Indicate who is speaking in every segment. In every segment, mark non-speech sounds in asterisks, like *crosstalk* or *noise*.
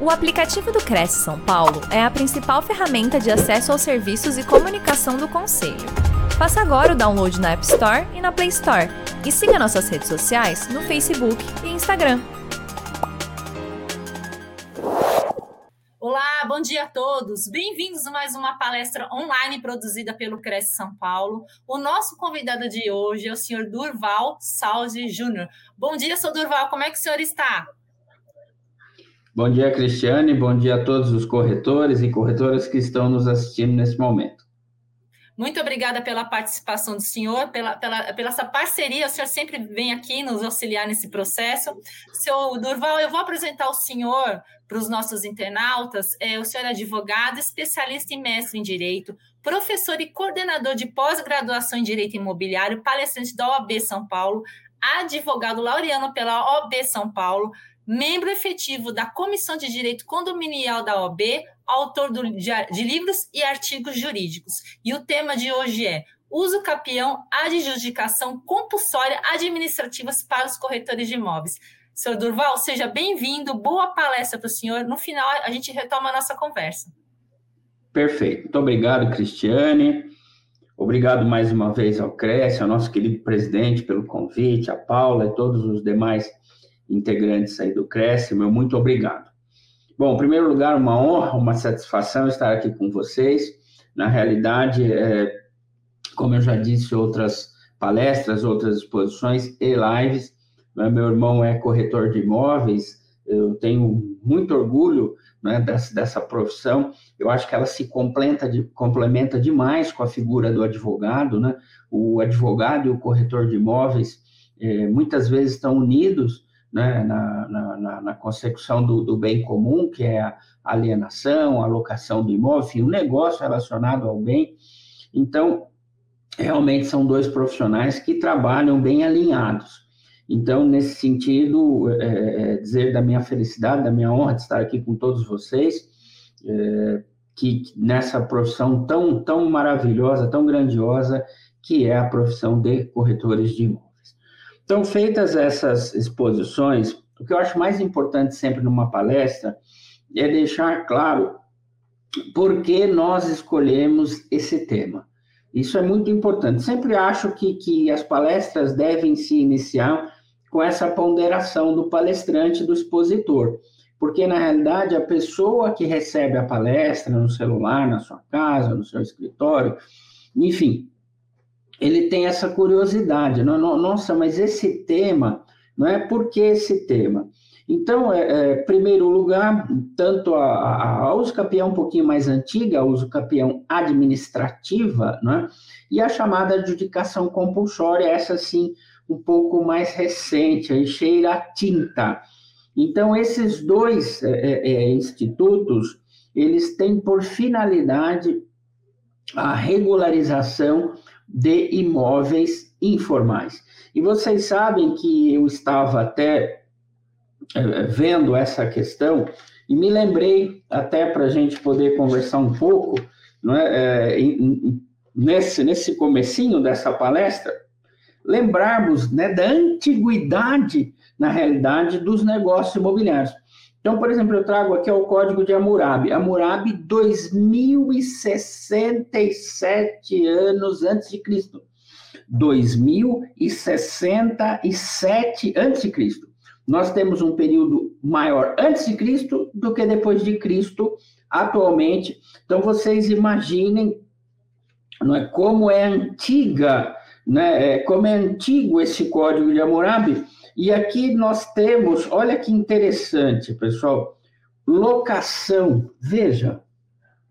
Speaker 1: O aplicativo do Cresce São Paulo é a principal ferramenta de acesso aos serviços e comunicação do Conselho. Faça agora o download na App Store e na Play Store. E siga nossas redes sociais no Facebook e Instagram.
Speaker 2: Olá, bom dia a todos. Bem-vindos a mais uma palestra online produzida pelo Cresce São Paulo. O nosso convidado de hoje é o senhor Durval Salzi Júnior. Bom dia, senhor Durval, como é que o senhor está?
Speaker 3: Bom dia, Cristiane. Bom dia a todos os corretores e corretoras que estão nos assistindo nesse momento.
Speaker 2: Muito obrigada pela participação do senhor, pela, pela, pela essa parceria. O senhor sempre vem aqui nos auxiliar nesse processo. Seu Durval, eu vou apresentar o senhor para os nossos internautas. É, o senhor é advogado, especialista e mestre em direito, professor e coordenador de pós-graduação em direito imobiliário, palestrante da OAB São Paulo, advogado laureano pela OAB São Paulo, membro efetivo da Comissão de Direito Condominial da OAB, autor do, de, de, livros e artigos jurídicos. E o tema de hoje é uso capião, adjudicação compulsória administrativas para os corretores de imóveis. Senhor Durval, seja bem-vindo, boa palestra para o senhor. No final, a gente retoma a nossa conversa.
Speaker 3: Perfeito. Muito obrigado, Cristiane. Obrigado mais uma vez ao Cresce, ao nosso querido presidente, pelo convite, a Paula e todos os demais integrantes aí do Cresce, meu muito obrigado. Bom, em primeiro lugar, uma honra, uma satisfação estar aqui com vocês. Na realidade, é, como eu já disse, outras palestras, outras exposições e lives. Né, meu irmão é corretor de imóveis, eu tenho muito orgulho né, dessa, dessa profissão. Eu acho que ela se complementa, de, complementa demais com a figura do advogado. Né? O advogado e o corretor de imóveis é, muitas vezes estão unidos né, na, na, na, consecução do, do, bem comum, que é a alienação, a locação do imóvel, enfim, um negócio relacionado ao bem. Então, realmente são dois profissionais que trabalham bem alinhados. Então, nesse sentido, é, é, dizer da minha felicidade, da minha honra de estar aqui com todos vocês, é, que nessa profissão tão, tão maravilhosa, tão grandiosa, que é a profissão de corretores de imóveis. Então, feitas essas exposições, o que eu acho mais importante sempre numa palestra é deixar claro por que nós escolhemos esse tema. Isso é muito importante. Sempre acho que, que as palestras devem se iniciar com essa ponderação do palestrante, do expositor. Porque, na realidade, a pessoa que recebe a palestra no celular, na sua casa, no seu escritório, enfim, ele tem essa curiosidade, não, nossa, mas esse tema, não é por que esse tema? Então, é, é, primeiro lugar, tanto a, a, a um pouquinho mais antiga, a uso capião administrativa, não é? e a chamada adjudicação compulsória, essa sim, um pouco mais recente, aí cheira a tinta. Então, esses dois é, é, é institutos, eles têm por finalidade a regularização de imóveis informais. E vocês sabem que eu estava até é, vendo essa questão e me lembrei, até para a gente poder conversar um pouco, não é, é, nesse, nesse comecinho dessa palestra, lembrarmos né, da antiguidade, na realidade, dos negócios imobiliários. Então, por exemplo, eu trago aqui o código de Hammurabi. Hammurabi, 2067 anos antes de Cristo. 2067 antes de Cristo. Nós temos um período maior antes de Cristo do que depois de Cristo atualmente. Então, vocês imaginem não é, como é antiga, né, é, como é antigo esse código de Hammurabi, e aqui nós temos, olha que interessante, pessoal, locação. Veja,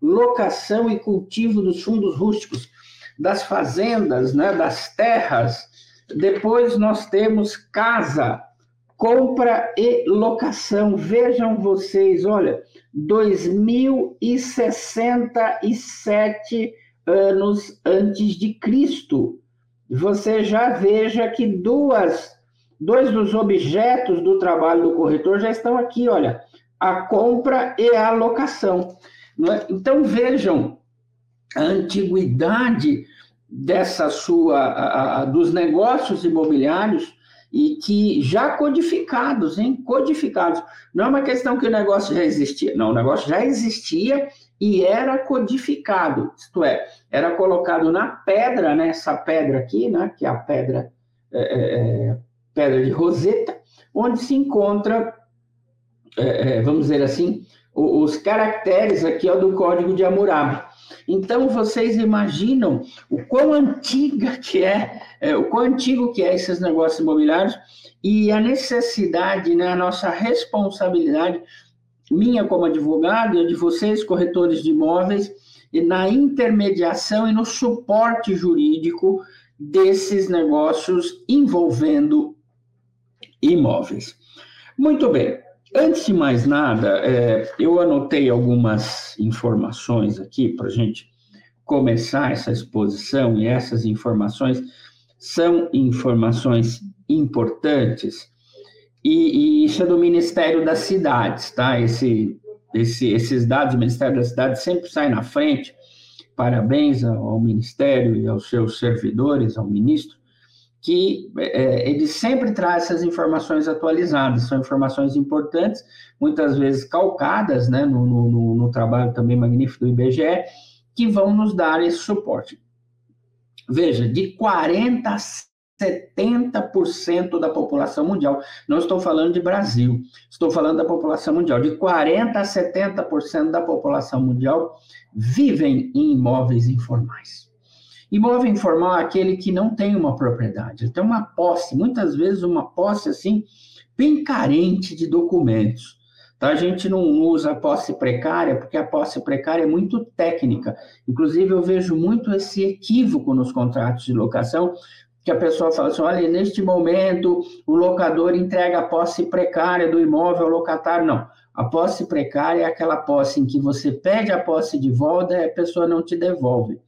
Speaker 3: locação e cultivo dos fundos rústicos, das fazendas, né, das terras. Depois nós temos casa, compra e locação. Vejam vocês, olha, 2067 anos antes de Cristo. Você já veja que duas Dois dos objetos do trabalho do corretor já estão aqui, olha, a compra e a locação. É? Então vejam a antiguidade dessa sua a, a, dos negócios imobiliários e que já codificados, hein? Codificados. Não é uma questão que o negócio já existia, não, o negócio já existia e era codificado, isto é, era colocado na pedra, né? Essa pedra aqui, né? Que é a pedra, é, é, é pedra de Roseta, onde se encontra, é, é vamos dizer assim, os, caracteres aqui ó, do Código de Hammurabi. Então, vocês imaginam o quão antiga que é, é, o quão antigo que é esses negócios imobiliários e a necessidade, né, a nossa responsabilidade, minha como advogado e de vocês, corretores de imóveis, na intermediação e no suporte jurídico desses negócios envolvendo imóveis. Muito bem. Antes de mais nada, é, eu anotei algumas informações aqui para a gente começar essa exposição, e essas informações são informações importantes, e, e isso é do Ministério das Cidades, tá? Esse, esse, esses dados do Ministério das Cidades sempre saem na frente. Parabéns ao Ministério e aos seus servidores, ao ministro, que é, ele sempre traz essas informações atualizadas, são informações importantes, muitas vezes calcadas né, no, no, no trabalho também magnífico do IBGE, que vão nos dar esse suporte. Veja, de 40% a 70% da população mundial, não estou falando de Brasil, estou falando da população mundial, de 40% a 70% da população mundial vivem em imóveis informais. Imóvel informal é aquele que não tem uma propriedade, ele tem uma posse, muitas vezes uma posse assim, bem carente de documentos. Tá? A gente não usa posse precária, porque a posse precária é muito técnica. Inclusive, eu vejo muito esse equívoco nos contratos de locação, que a pessoa fala assim: olha, neste momento o locador entrega a posse precária do imóvel ao locatário. Não. A posse precária é aquela posse em que você pede a posse de volta e a pessoa não te devolve.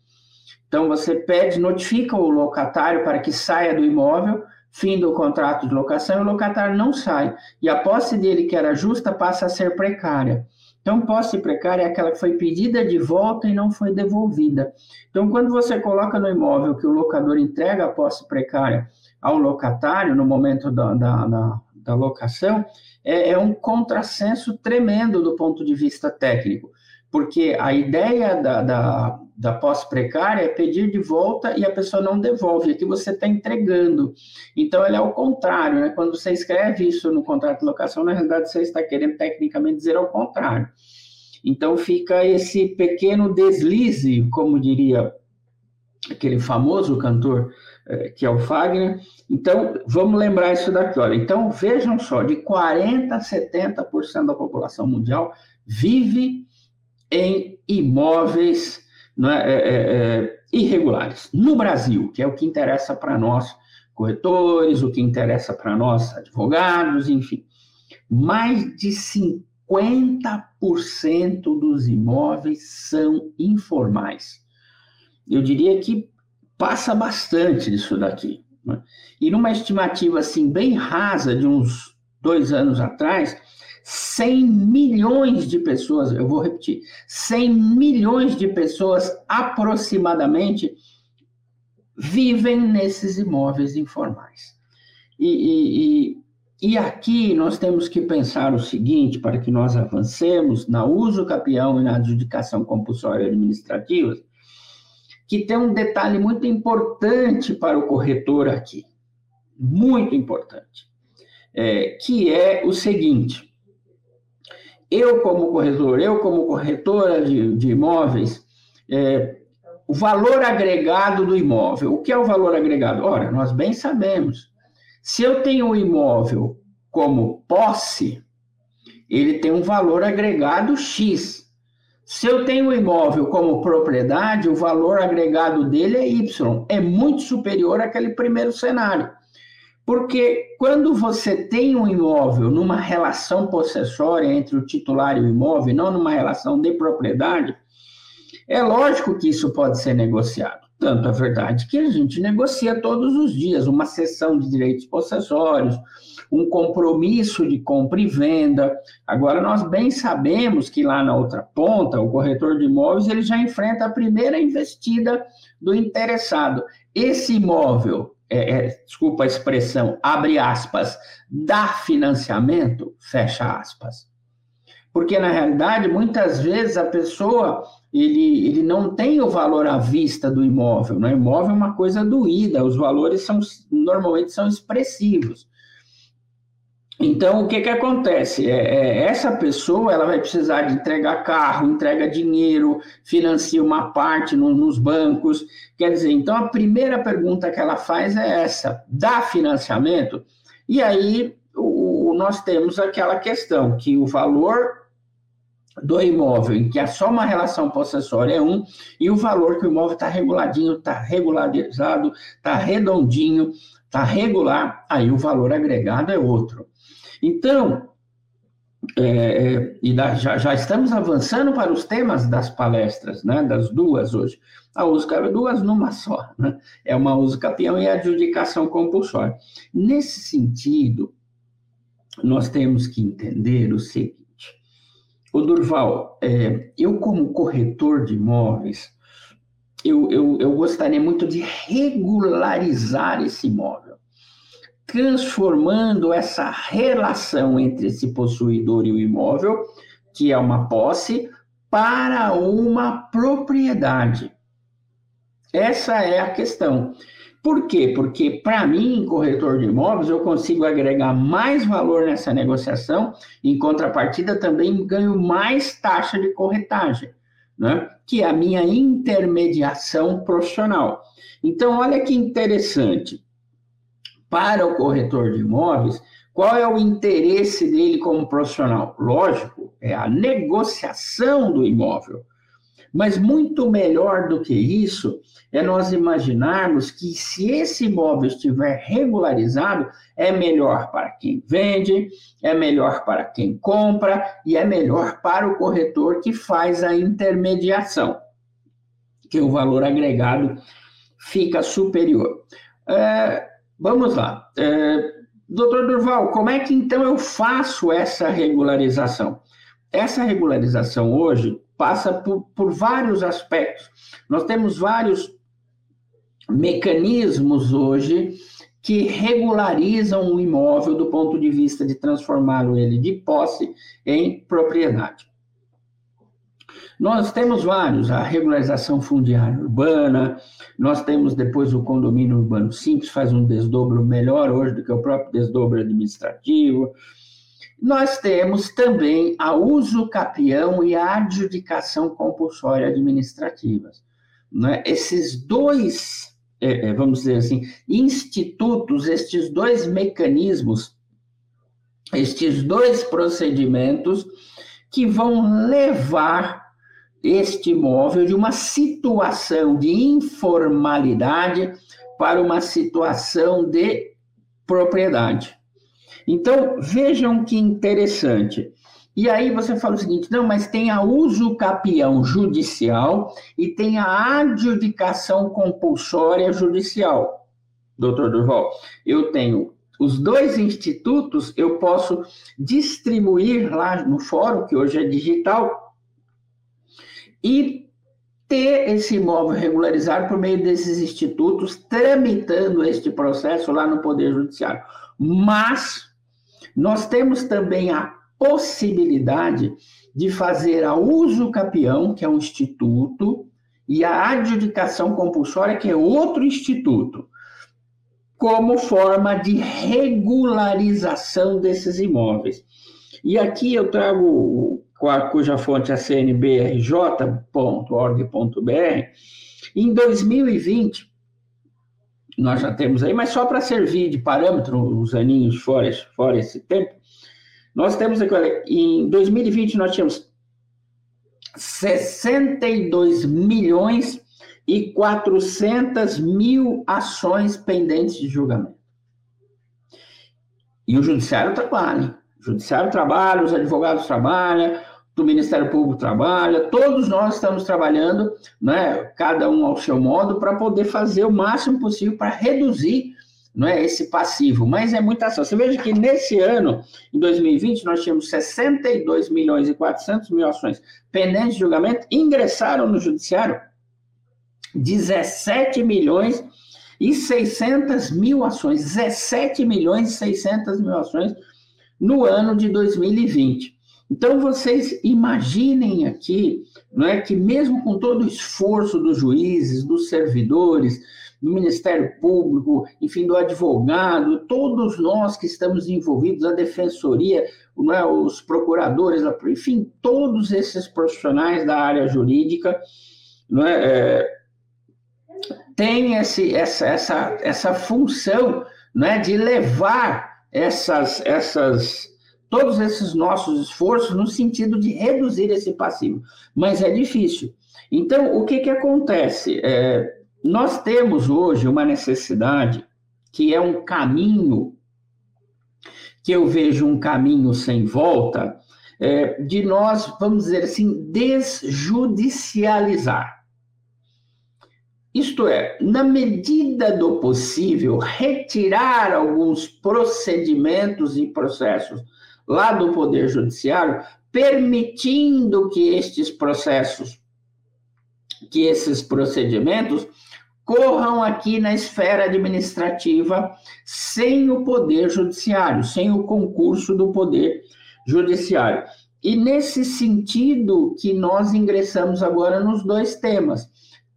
Speaker 3: Então, você pede, notifica o locatário para que saia do imóvel, fim do contrato de locação, e o locatário não sai. E a posse dele, que era justa, passa a ser precária. Então, posse precária é aquela que foi pedida de volta e não foi devolvida. Então, quando você coloca no imóvel que o locador entrega a posse precária ao locatário no momento da, da, da, da locação, é, é um contrassenso tremendo do ponto de vista técnico porque a ideia da, da, da pós-precária é pedir de volta e a pessoa não devolve, aqui você está entregando. Então, ele é o contrário, né? Quando você escreve isso no contrato de locação, na realidade, você está querendo tecnicamente dizer ao contrário. Então, fica esse pequeno deslize, como diria aquele famoso cantor eh, que é o Fagner. Então, vamos lembrar isso daqui, olha. Então, vejam só, de 40% a 70% da população mundial vive em imóveis né, é, é, irregulares. No Brasil, que é o que interessa para nós, corretores, o que interessa para nós, advogados, enfim. Mais de 50% dos imóveis são informais. Eu diria que passa bastante disso daqui. Né? E numa estimativa assim bem rasa de uns dois anos atrás, 100 milhões de pessoas, eu vou repetir, 100 milhões de pessoas aproximadamente vivem nesses imóveis informais. E, e, e, aqui nós temos que pensar o seguinte, para que nós avancemos na uso capião e na adjudicação compulsória administrativa, que tem um detalhe muito importante para o corretor aqui, muito importante, é, que é o seguinte, eu como corretor, eu como corretora de, de imóveis, é, o valor agregado do imóvel. O que é o valor agregado? Ora, nós bem sabemos. Se eu tenho um imóvel como posse, ele tem um valor agregado X. Se eu tenho um imóvel como propriedade, o valor agregado dele é Y. É muito superior àquele primeiro cenário. Porque quando você tem um imóvel numa relação possessória entre o titular e o imóvel, não numa relação de propriedade, é lógico que isso pode ser negociado. Tanto é verdade que a gente negocia todos os dias uma cessão de direitos possessórios, um compromisso de compra e venda. Agora, nós bem sabemos que lá na outra ponta, o corretor de imóveis ele já enfrenta a primeira investida do interessado. Esse imóvel é, é, desculpa a expressão, abre aspas, dá financiamento, fecha aspas. Porque, na realidade, muitas vezes a pessoa ele, ele não tem o valor à vista do imóvel. Né? O imóvel é uma coisa doída, os valores são normalmente são expressivos. Então, o que, que acontece? É, é, essa pessoa ela vai precisar de entregar carro, entrega dinheiro, financia uma parte no, nos bancos. Quer dizer, então a primeira pergunta que ela faz é essa: dá financiamento? E aí o, nós temos aquela questão que o valor do imóvel, em que é só uma relação possessória é um, e o valor que o imóvel está reguladinho, está regularizado, está redondinho, está regular, aí o valor agregado é outro. Então, é, é, e da, já, já, estamos avançando para os temas das palestras, né, das duas hoje. A uso é duas numa só, né? é uma uso capião e adjudicação compulsória. Nesse sentido, nós temos que entender o seguinte, o Durval, é, eu como corretor de imóveis, eu, eu, eu gostaria muito de regularizar esse imóvel transformando essa relação entre esse possuidor e o imóvel, que é uma posse, para uma propriedade. Essa é a questão. Por quê? Porque, para mim, corretor de imóveis, eu consigo agregar mais valor nessa negociação, em contrapartida, também ganho mais taxa de corretagem, né? que é a minha intermediação profissional. Então, olha que interessante para o corretor de imóveis, qual é o interesse dele como profissional? Lógico, é a negociação do imóvel. Mas muito melhor do que isso é nós imaginarmos que se esse imóvel estiver regularizado, é melhor para quem vende, é melhor para quem compra e é melhor para o corretor que faz a intermediação, que o valor agregado fica superior. É, Vamos lá. É, doutor Durval, como é que então eu faço essa regularização? Essa regularização hoje passa por, por vários aspectos. Nós temos vários mecanismos hoje que regularizam o imóvel do ponto de vista de transformá-lo ele de posse em propriedade. Nós temos vários, a regularização fundiária urbana, nós temos depois o condomínio urbano simples, faz um desdobro melhor hoje do que o próprio desdobro administrativo. Nós temos também a uso capião e a adjudicação compulsória administrativas. Né? Esses dois, é, é, vamos dizer assim, institutos, estes dois mecanismos, estes dois procedimentos que vão levar este imóvel de uma situação de informalidade para uma situação de propriedade. Então, vejam que interessante. E aí você fala o seguinte: não, mas tem a uso capião judicial e tem a adjudicação compulsória judicial. Doutor Durval, eu tenho os dois institutos, eu posso distribuir lá no fórum, que hoje é digital, e ter esse imóvel regularizado por meio desses institutos, tramitando este processo lá no Poder Judiciário. Mas nós temos também a possibilidade de fazer a uso capião, que é um instituto, e a adjudicação compulsória, que é outro instituto, como forma de regularização desses imóveis. E aqui eu trago cuja fonte é cnbrj.org.br, em 2020, nós já temos aí, mas só para servir de parâmetro, uns aninhos fora, fora esse tempo, nós temos aqui, olha, em 2020 nós tínhamos 62 milhões e 400 mil ações pendentes de julgamento. E o judiciário trabalha. O judiciário trabalha, os advogados trabalham, do Ministério Público trabalha, todos nós estamos trabalhando, né, cada um ao seu modo, para poder fazer o máximo possível para reduzir não é esse passivo, mas é muita ação. Você veja que nesse ano, em 2020, nós tínhamos 62 milhões e 400 mil ações pendentes de julgamento, ingressaram no judiciário 17 milhões e 600 mil ações, 17 milhões e 600 mil ações no ano de 2020. Então, vocês imaginem aqui, não é, que mesmo com todo o esforço dos juízes, dos servidores, do Ministério Público, enfim, do advogado, todos nós que estamos envolvidos, a defensoria, é, os procuradores, enfim, todos esses profissionais da área jurídica, não é, é tem esse, essa, essa, essa função não é, de levar essas, essas, todos esses nossos esforços no sentido de reduzir esse passivo. Mas é difícil. Então, o que, que acontece? É, nós temos hoje uma necessidade que é um caminho, que eu vejo um caminho sem volta, é, de nós, vamos dizer assim, desjudicializar. Isto é, na medida do possível, retirar alguns procedimentos e processos lá do Poder Judiciário, permitindo que estes processos, que esses procedimentos corram aqui na esfera administrativa sem o Poder Judiciário, sem o concurso do Poder Judiciário. E nesse sentido que nós ingressamos agora nos dois temas,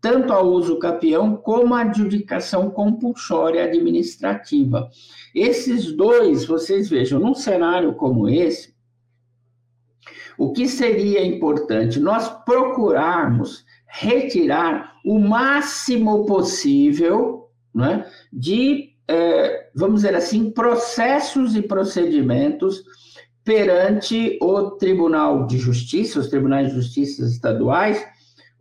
Speaker 3: tanto a uso capião como a adjudicação compulsória administrativa. Esses dois, vocês vejam, num cenário como esse, o que seria importante? Nós procurarmos retirar o máximo possível né, de, é, vamos dizer assim, processos e procedimentos perante o Tribunal de Justiça, os tribunais de justiça estaduais,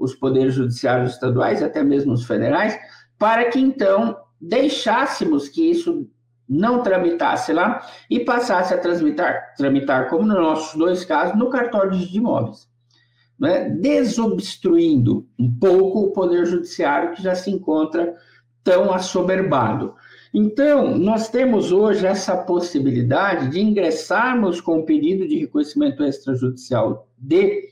Speaker 3: os poderes judiciários estaduais, até mesmo os federais, para que então deixássemos que isso não tramitasse lá e passasse a tramitar, tramitar como nos nossos dois casos, no cartório de imóveis né, desobstruindo um pouco o Poder Judiciário, que já se encontra tão assoberbado. Então, nós temos hoje essa possibilidade de ingressarmos com o pedido de reconhecimento extrajudicial de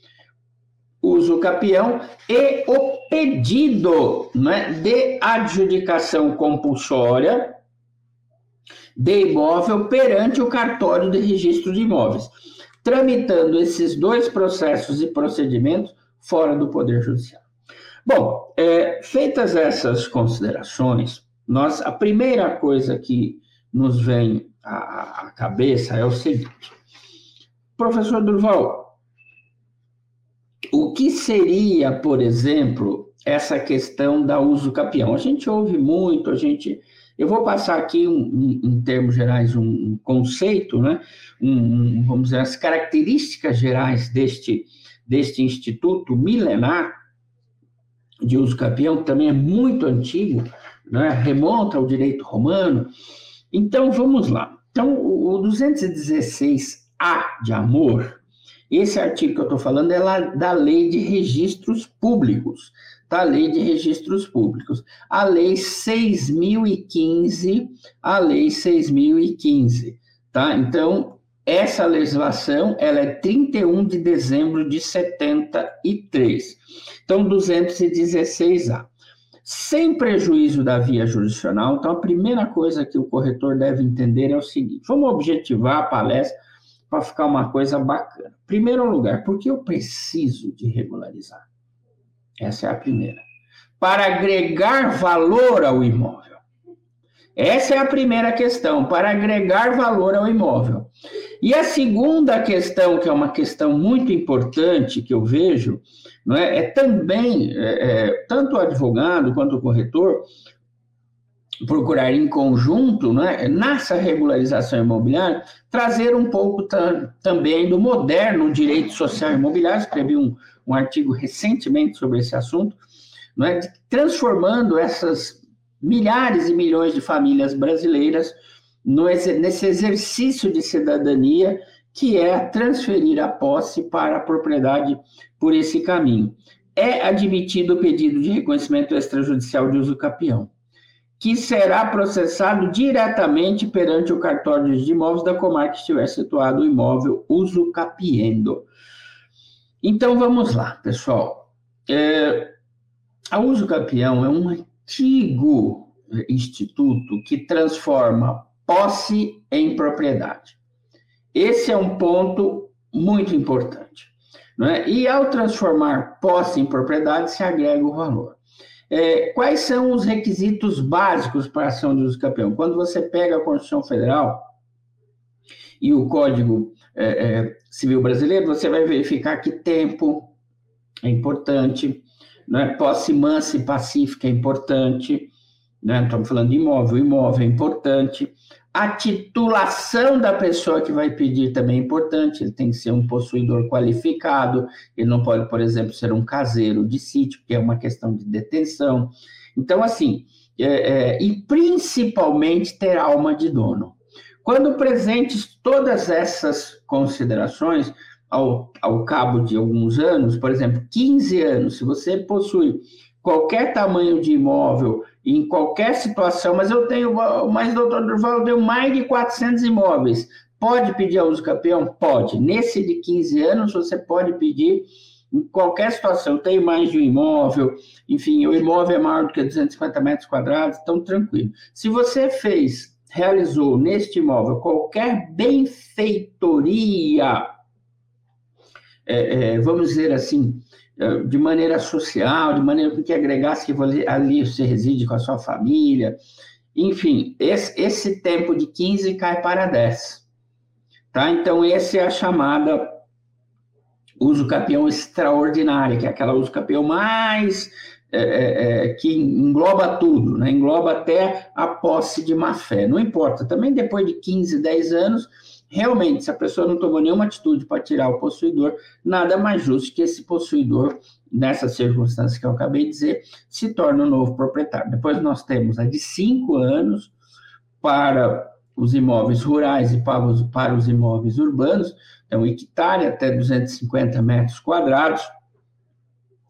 Speaker 3: uso capião e o pedido né, de adjudicação compulsória de imóvel perante o cartório de registro de imóveis tramitando esses dois processos e procedimentos fora do Poder Judiciário. Bom, é, feitas essas considerações, nós, a primeira coisa que nos vem à, à cabeça é o seguinte: professor Durval, o que seria, por exemplo, essa questão da uso capião? A gente ouve muito, a gente eu vou passar aqui, um, um, em termos gerais, um, conceito, né? Um, vamos dizer, as características gerais deste, deste instituto milenar de uso capião, que também é muito antigo, né? remonta ao direito romano. Então, vamos lá. Então, o 216A de amor, esse artigo que eu estou falando é da lei de registros públicos da Lei de Registros Públicos. A Lei 6.015, a Lei 6.015, tá? Então, essa legislação, ela é 31 de dezembro de 73. Então, 216A. Sem prejuízo da via jurisdicional, então, a primeira coisa que o corretor deve entender é o seguinte: vamos objetivar a palestra para ficar uma coisa bacana. Primeiro lugar, por que eu preciso de regularizar? Essa é a primeira. Para agregar valor ao imóvel. Essa é a primeira questão, para agregar valor ao imóvel. E a segunda questão, que é uma questão muito importante que eu vejo, não é, é também, é, é, tanto o advogado quanto o corretor, procurar em conjunto, né, nessa regularização imobiliária, trazer um pouco também do moderno direito social imobiliário. Escrevi um, um artigo recentemente sobre esse assunto, não é? transformando essas milhares e milhões de famílias brasileiras no, nesse exercício de cidadania que é transferir a posse para a propriedade por esse caminho. É admitido o pedido de reconhecimento extrajudicial de uso capião, que será processado diretamente perante o cartório de imóveis da comarca que estiver situado o imóvel uso capiendo. Então vamos lá, pessoal. É, a uso capião é um antigo instituto que transforma posse em propriedade. Esse é um ponto muito importante. É? E ao transformar posse em propriedade, se agrega o valor. É, quais são os requisitos básicos para a ação de uso campeão? Quando você pega a Constituição Federal e o Código é, é, Civil Brasileiro, você vai verificar que tempo é importante, né? posse mansa e pacífica é importante, né? estamos falando de imóvel, imóvel é importante, a titulação da pessoa que vai pedir também é importante, ele tem que ser um possuidor qualificado, ele não pode, por exemplo, ser um caseiro de sítio, que é uma questão de detenção. Então, assim, é, é, e principalmente ter alma de dono. Quando presentes todas essas considerações, ao, ao cabo de alguns anos, por exemplo, 15 anos, se você possui qualquer tamanho de imóvel, em qualquer situação, mas eu tenho, mas doutor Durval, eu tenho mais de 400 imóveis. Pode pedir a uso campeão? Pode. Nesse de 15 anos, você pode pedir em qualquer situação. Eu tenho mais de um imóvel, enfim, o imóvel é maior do que 250 metros quadrados, então tranquilo. Se você fez, realizou neste imóvel qualquer benfeitoria, é, é, vamos dizer assim, de maneira social, de maneira que agregasse que ali você reside com a sua família. Enfim, esse, esse tempo de 15 cai para 10. Tá? Então, essa é a chamada uso capião extraordinária, que é aquela uso capião mais é, é, que engloba tudo, né? engloba até a posse de má fé. Não importa, também depois de 15, 10 anos, realmente, se a pessoa não tomou nenhuma atitude para tirar o possuidor, nada mais justo que esse possuidor, nessas circunstâncias que eu acabei de dizer, se torne o um novo proprietário. Depois nós temos a de cinco anos para os imóveis rurais e para os, para os imóveis urbanos, então hectare até 250 metros quadrados.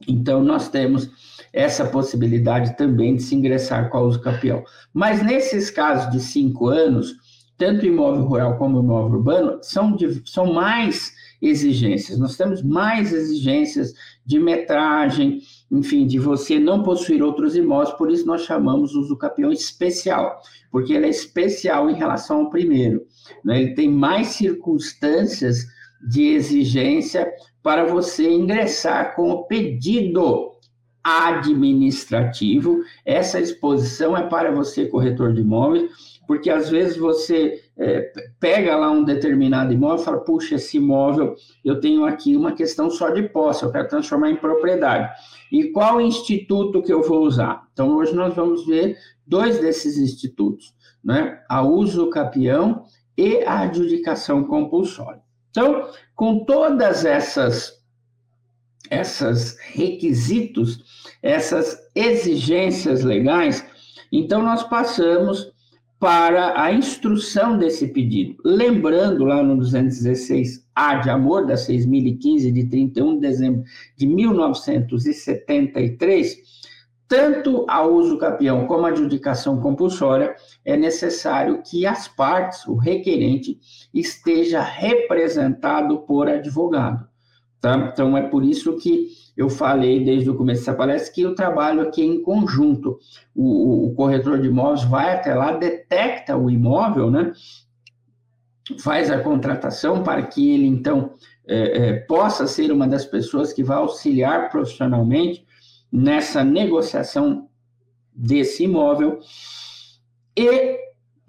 Speaker 3: Então, nós temos essa possibilidade também de se ingressar com a uso capião. Mas nesses casos de cinco anos, tanto imóvel rural como imóvel urbano, são, são mais exigências. Nós temos mais exigências de metragem, enfim, de você não possuir outros imóveis, por isso nós chamamos o usucapião especial, porque ele é especial em relação ao primeiro. Né? Ele tem mais circunstâncias de exigência para você ingressar com o pedido administrativo. Essa exposição é para você, corretor de imóveis, porque às vezes você é, pega lá um determinado imóvel e fala, puxa, esse imóvel, eu tenho aqui uma questão só de posse, eu quero transformar em propriedade. E qual instituto que eu vou usar? Então, hoje nós vamos ver dois desses institutos, né? A uso capião e a adjudicação compulsória. Então, com todas essas essas requisitos, essas exigências legais, então nós passamos para a instrução desse pedido. Lembrando lá no 216A de amor, da 6.015, de 31 de dezembro de 1973, tanto a uso capião como a adjudicação compulsória, é necessário que as partes, o requerente, esteja representado por advogado. Tá? Então, é por isso que eu falei desde o começo dessa palestra que eu trabalho aqui em conjunto. O, o corretor de imóveis vai até lá, detecta o imóvel, né? faz a contratação para que ele, então, é, é, possa ser uma das pessoas que vai auxiliar profissionalmente nessa negociação desse imóvel e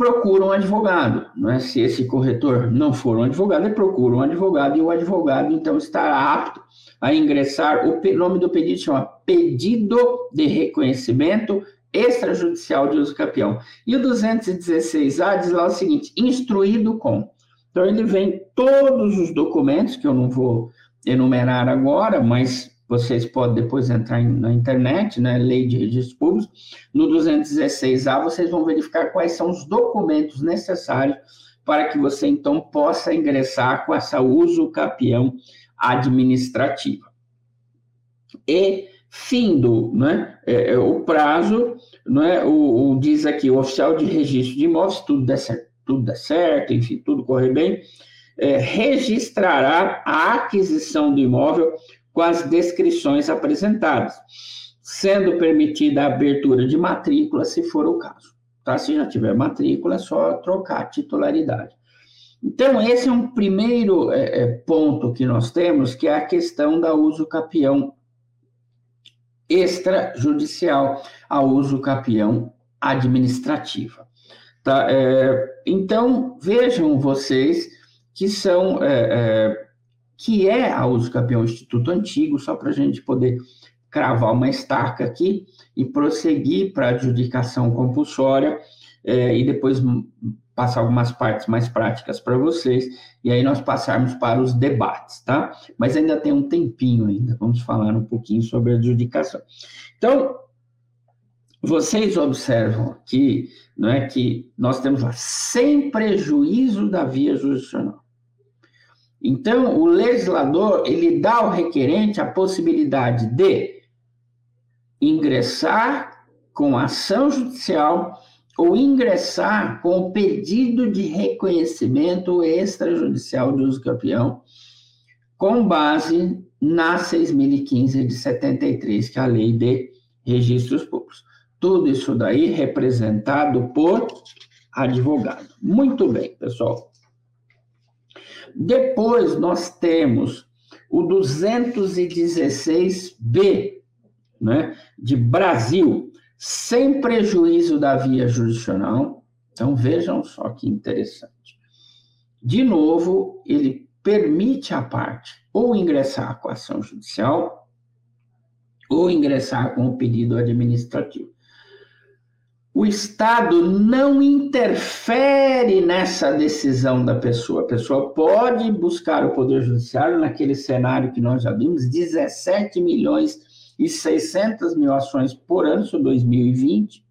Speaker 3: procura um advogado. Não é? Se esse corretor não for um advogado, ele procura um advogado e o advogado, então, estará apto a ingressar. O nome do pedido chama Pedido de Reconhecimento Extrajudicial de Uso Capião. E o 216A diz lá o seguinte: instruído com. Então, ele vem todos os documentos, que eu não vou enumerar agora, mas vocês podem depois entrar na internet, né, Lei de Registros Públicos, no 216A, vocês vão verificar quais são os documentos necessários para que você, então, possa ingressar com essa uso capião administrativa. E, findo né, é, é, o prazo, né, o, o, diz aqui, o oficial de registro de imóveis, tudo der certo, tudo der certo enfim, tudo correr bem, é, registrará a aquisição do imóvel com as descrições apresentadas, sendo permitida a abertura de matrícula, se for o caso. Tá? Se já tiver matrícula, é só trocar a titularidade. Então, esse é um primeiro é, é, ponto que nós temos, que é a questão da uso capião extrajudicial, a uso capião administrativa. Tá? É, então, vejam vocês que são, é, é, que é a uso capião Instituto Antigo, só para a gente poder cravar uma estaca aqui e prosseguir para a adjudicação compulsória é, e depois passar algumas partes mais práticas para vocês e aí nós passarmos para os debates, tá? Mas ainda tem um tempinho ainda, vamos falar um pouquinho sobre a adjudicação. Então, vocês observam aqui, não é que nós temos lá sem prejuízo da via jurisdicional. Então, o legislador, ele dá ao requerente a possibilidade de ingressar com ação judicial ou ingressar com pedido de reconhecimento extrajudicial de uso campeão, com base na 6.015 de 73, que é a lei de registros públicos. Tudo isso daí representado por advogado. Muito bem, pessoal. Depois nós temos o 216B, né, de Brasil, sem prejuízo da via jurisdicional. Então vejam só que interessante. De novo, ele permite à parte ou ingressar com a ação judicial ou ingressar com o pedido administrativo. O Estado não interfere nessa decisão da pessoa. A pessoa pode buscar o Poder Judiciário naquele cenário que nós já vimos, 17 milhões e 600 mil ações por ano, isso 2020,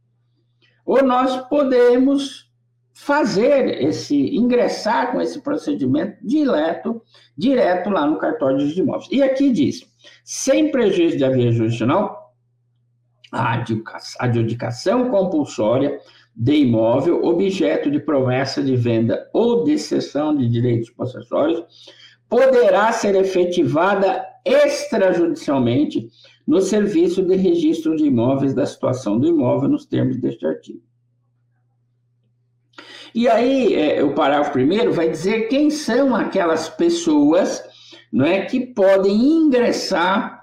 Speaker 3: ou nós podemos fazer esse, ingressar com esse procedimento direto, direto lá no cartório de imóveis. E aqui diz, sem prejuízo da via jurisdicional, a adjudicação compulsória de imóvel, objeto de promessa de venda ou de cessão de direitos possessórios, poderá ser efetivada extrajudicialmente no serviço de registro de imóveis da situação do imóvel nos termos deste artigo. E aí, é, o parágrafo primeiro vai dizer quem são aquelas pessoas não é, que podem ingressar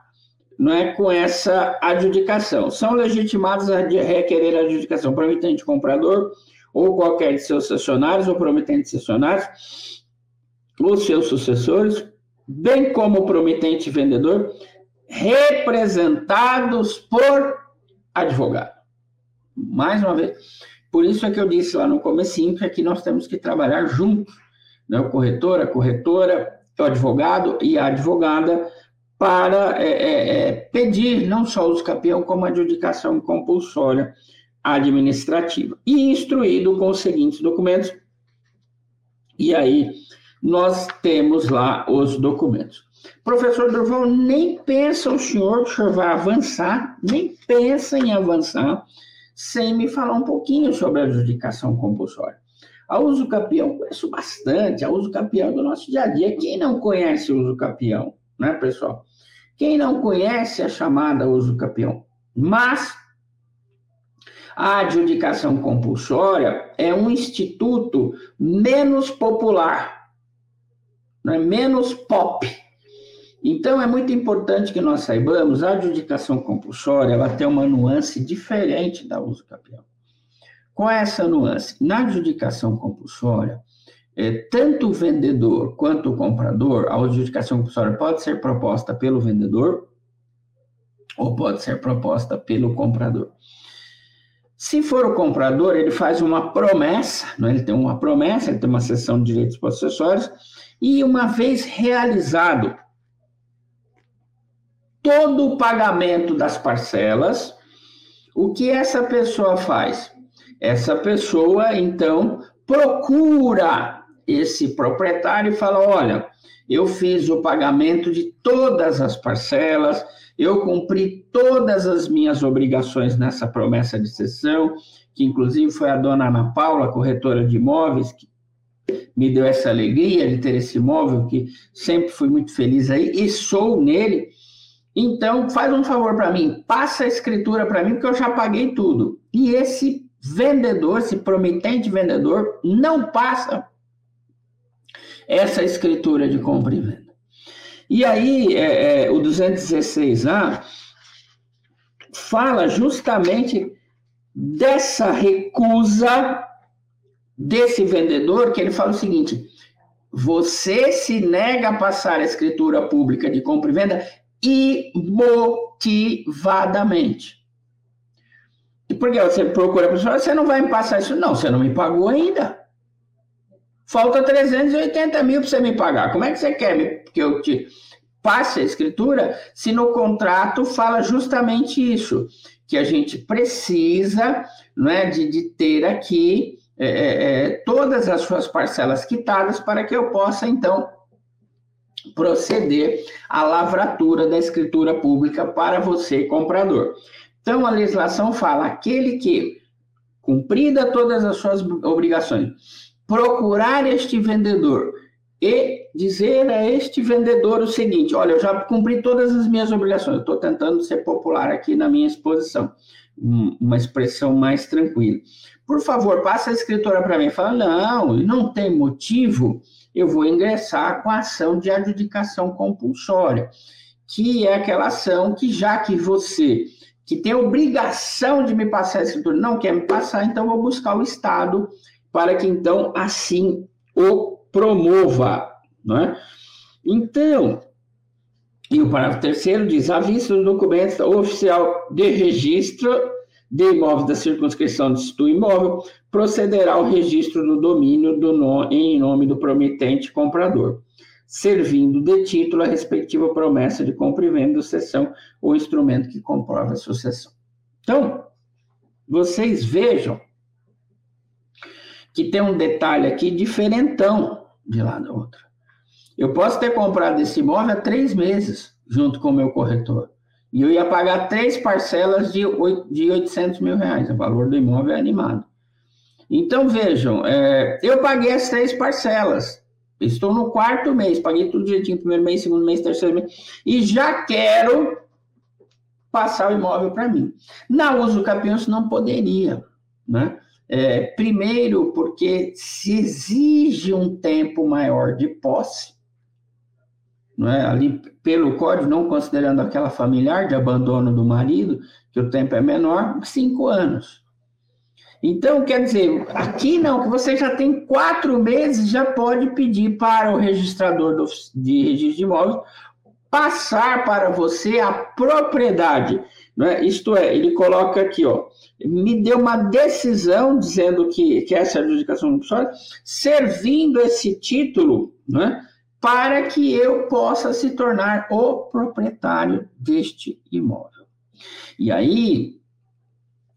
Speaker 3: não é, com essa adjudicação. São legitimados a requerer a adjudicação prometente comprador ou qualquer de seus cessionários ou prometentes cessionários, ou seus sucessores, bem como o prometente vendedor, representados por advogado. Mais uma vez, por isso é que eu disse lá no comecinho que aqui nós temos que trabalhar juntos, né? o corretor, a corretora, o advogado e a advogada, para é, é, é pedir não só o campeão, como a adjudicação compulsória administrativa. E instruído com os seguintes documentos. E aí, nós temos lá os documentos. Professor Durval, nem pensa o senhor que o senhor vai avançar, nem pensa em avançar, sem me falar um pouquinho sobre a adjudicação compulsória. A uso capião conheço bastante, a uso capião do nosso dia a dia. Quem não conhece o uso capião, né, pessoal? Quem não conhece a chamada uso capião? Mas a adjudicação compulsória é um instituto menos popular, né, menos pop, então, é muito importante que nós saibamos, a adjudicação compulsória, ela tem uma nuance diferente da uso capião. Qual é essa nuance? Na adjudicação compulsória, é, tanto o vendedor quanto o comprador, a adjudicação compulsória pode ser proposta pelo vendedor ou pode ser proposta pelo comprador. Se for o comprador, ele faz uma promessa, né? ele tem uma promessa, ele tem uma sessão de direitos possessórios, e uma vez realizado todo o pagamento das parcelas, o que essa pessoa faz? Essa pessoa, então, procura esse proprietário e fala: olha, eu fiz o pagamento de todas as parcelas, eu cumpri todas as minhas obrigações nessa promessa de cessão, que inclusive foi a dona Ana Paula, corretora de imóveis, que me deu essa alegria de ter esse imóvel, que sempre fui muito feliz aí, e sou nele Então, faz um favor para mim, passa a escritura para mim, porque eu já paguei tudo. E esse vendedor, esse prometente vendedor, não passa essa escritura de compra e venda. E aí, é, é, o 216A fala justamente dessa recusa desse vendedor, que ele fala o seguinte: você se nega a passar a escritura pública de compra e venda imotivadamente. E por que você procura a pessoa? Você não vai me passar isso? Não, você não me pagou ainda. Falta 380 mil para você me pagar. Como é que você quer que eu te passe a escritura se no contrato fala justamente isso? Que a gente precisa não é, de, de ter aqui é, é, é, todas as suas parcelas quitadas para que eu possa, então, proceder à lavratura da escritura pública para você, comprador. Então, a legislação fala: aquele que, cumprida todas as suas obrigações, procurar este vendedor e dizer a este vendedor o seguinte: olha, eu já cumpri todas as minhas obrigações, estou tentando ser popular aqui na minha exposição, uma expressão mais tranquila por favor, passa a escritora para mim. Fala, não, não tem motivo, eu vou ingressar com a ação de adjudicação compulsória, que é aquela ação que, já que você, que tem obrigação de me passar a escritura, não quer me passar, então vou buscar o Estado para que, então, assim o promova, não é? Então, e o parágrafo terceiro diz, à vista do documento oficial de registro de imóvel da circunscrição do imóvel, procederá ao registro do domínio do no, em nome do prometente comprador, servindo de título a respectiva promessa de compra e venda, sucessão ou instrumento que comprova a sucessão. Então, vocês vejam que tem um detalhe aqui diferentão de lá da outra. Eu posso ter comprado esse imóvel há três meses, junto com o meu corretor. E eu ia pagar três parcelas de, 8, de 800 mil reais. O valor do imóvel é animado. Então, vejam, é, eu paguei as três parcelas. Estou no quarto mês, paguei tudo direitinho, primeiro mês, segundo mês, terceiro mês, e já quero passar o imóvel para mim. Na uso capião isso não poderia, né? É, primeiro, porque se exige um tempo maior de posse, não é? ali pelo código, não considerando aquela familiar de abandono do marido, que o tempo é menor, cinco anos. Então, quer dizer, aqui não, que você já tem quatro meses, já pode pedir para o registrador do, de registro de imóveis passar para você a propriedade. Né? Isto é, ele coloca aqui, ó, me deu uma decisão dizendo que, que essa adjudicação compulsória, servindo esse título, né? para que eu possa se tornar o proprietário deste imóvel. E aí,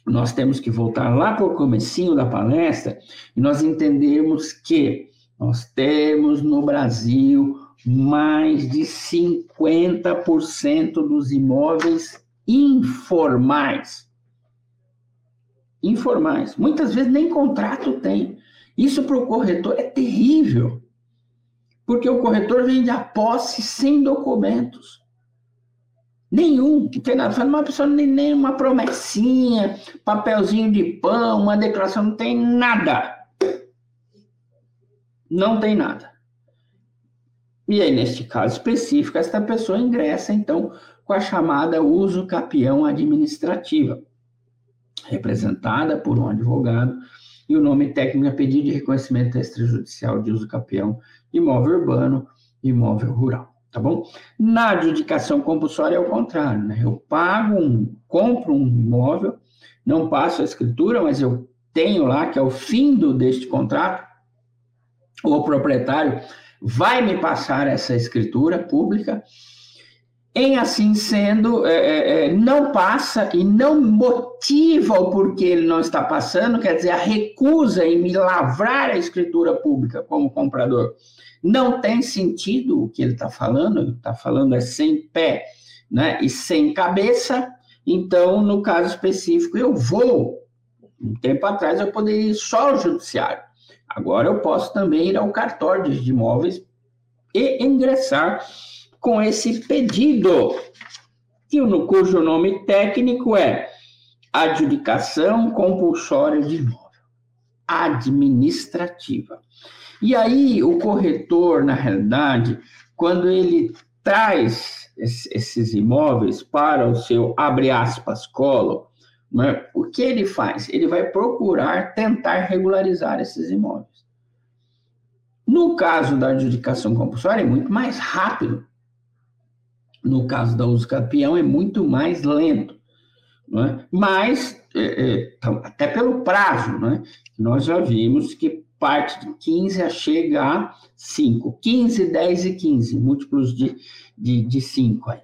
Speaker 3: nós temos que voltar lá para o comecinho da palestra e nós entendermos que nós temos no Brasil mais de 50% dos imóveis informais. Informais. Muitas vezes nem contrato tem. Isso para o corretor é terrível. Porque o corretor vende a posse sem documentos. Nenhum, não tem nada. Uma pessoa nem, nem uma promessinha, papelzinho de pão, uma declaração, não tem nada. Não tem nada. E aí, neste caso específico, esta pessoa ingressa, então, com a chamada uso capião administrativa, representada por um advogado, e o nome técnico é pedido de reconhecimento extrajudicial de uso capião imóvel urbano, imóvel rural, tá bom? Na adjudicação compulsória é o contrário, né? Eu pago um, compro um imóvel, não passo a escritura, mas eu tenho lá que é o fim do, deste contrato, o proprietário vai me passar essa escritura pública, em assim sendo, é, é, é, não passa e não motiva o porquê ele não está passando, quer dizer, a recusa em me lavrar a escritura pública como comprador. Não tem sentido o que ele está falando, ele está falando é sem pé né, e sem cabeça. Então, no caso específico, eu vou. Um tempo atrás eu poderia ir só ao judiciário. Agora eu posso também ir ao cartório de imóveis e ingressar com esse pedido que, no, cujo nome técnico é adjudicação compulsória de imóvel administrativa. E aí, o corretor, na realidade, quando ele traz esses imóveis para o seu, abre aspas, colo, né, o que ele faz? Ele vai procurar tentar regularizar esses imóveis. No caso da adjudicação compulsória, é muito mais rápido. No caso da uso é muito mais lento. Né? Mas, é, é, então, até pelo prazo, né? nós já vimos que parte de 15 a chega a 5. 15, 10 e 15, múltiplos de, de, de 5. Aí.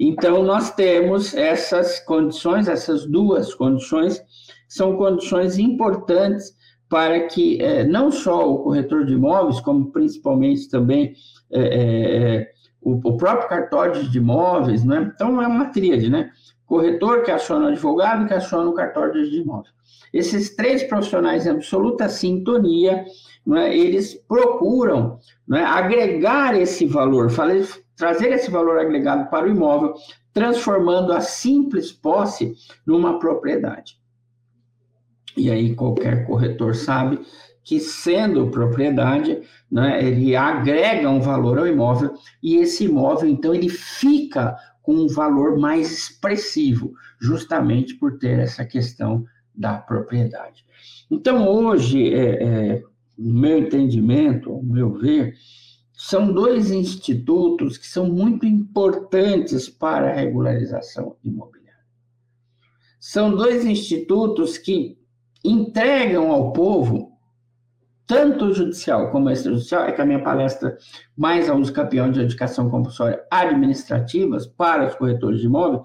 Speaker 3: Então, nós temos essas condições, essas duas condições, são condições importantes para que é, não só o corretor de imóveis, como principalmente também é, é, o, o, próprio cartório de imóveis, né? então é uma tríade, né? Corretor que aciona o advogado que aciona o cartório de imóveis. Esses três profissionais em absoluta sintonia, né, eles procuram né, agregar esse valor, trazer esse valor agregado para o imóvel, transformando a simples posse numa propriedade. E aí qualquer corretor sabe que sendo propriedade, né, ele agrega um valor ao imóvel e esse imóvel então ele fica com um valor mais expressivo, justamente por ter essa questão da propriedade. Então, hoje, é, é, no meu entendimento, ao meu ver, são dois institutos que são muito importantes para a regularização imobiliária. São dois institutos que entregam ao povo, tanto judicial como extrajudicial, é que a minha palestra mais a uso campeão de educação compulsória administrativas para os corretores de imóveis,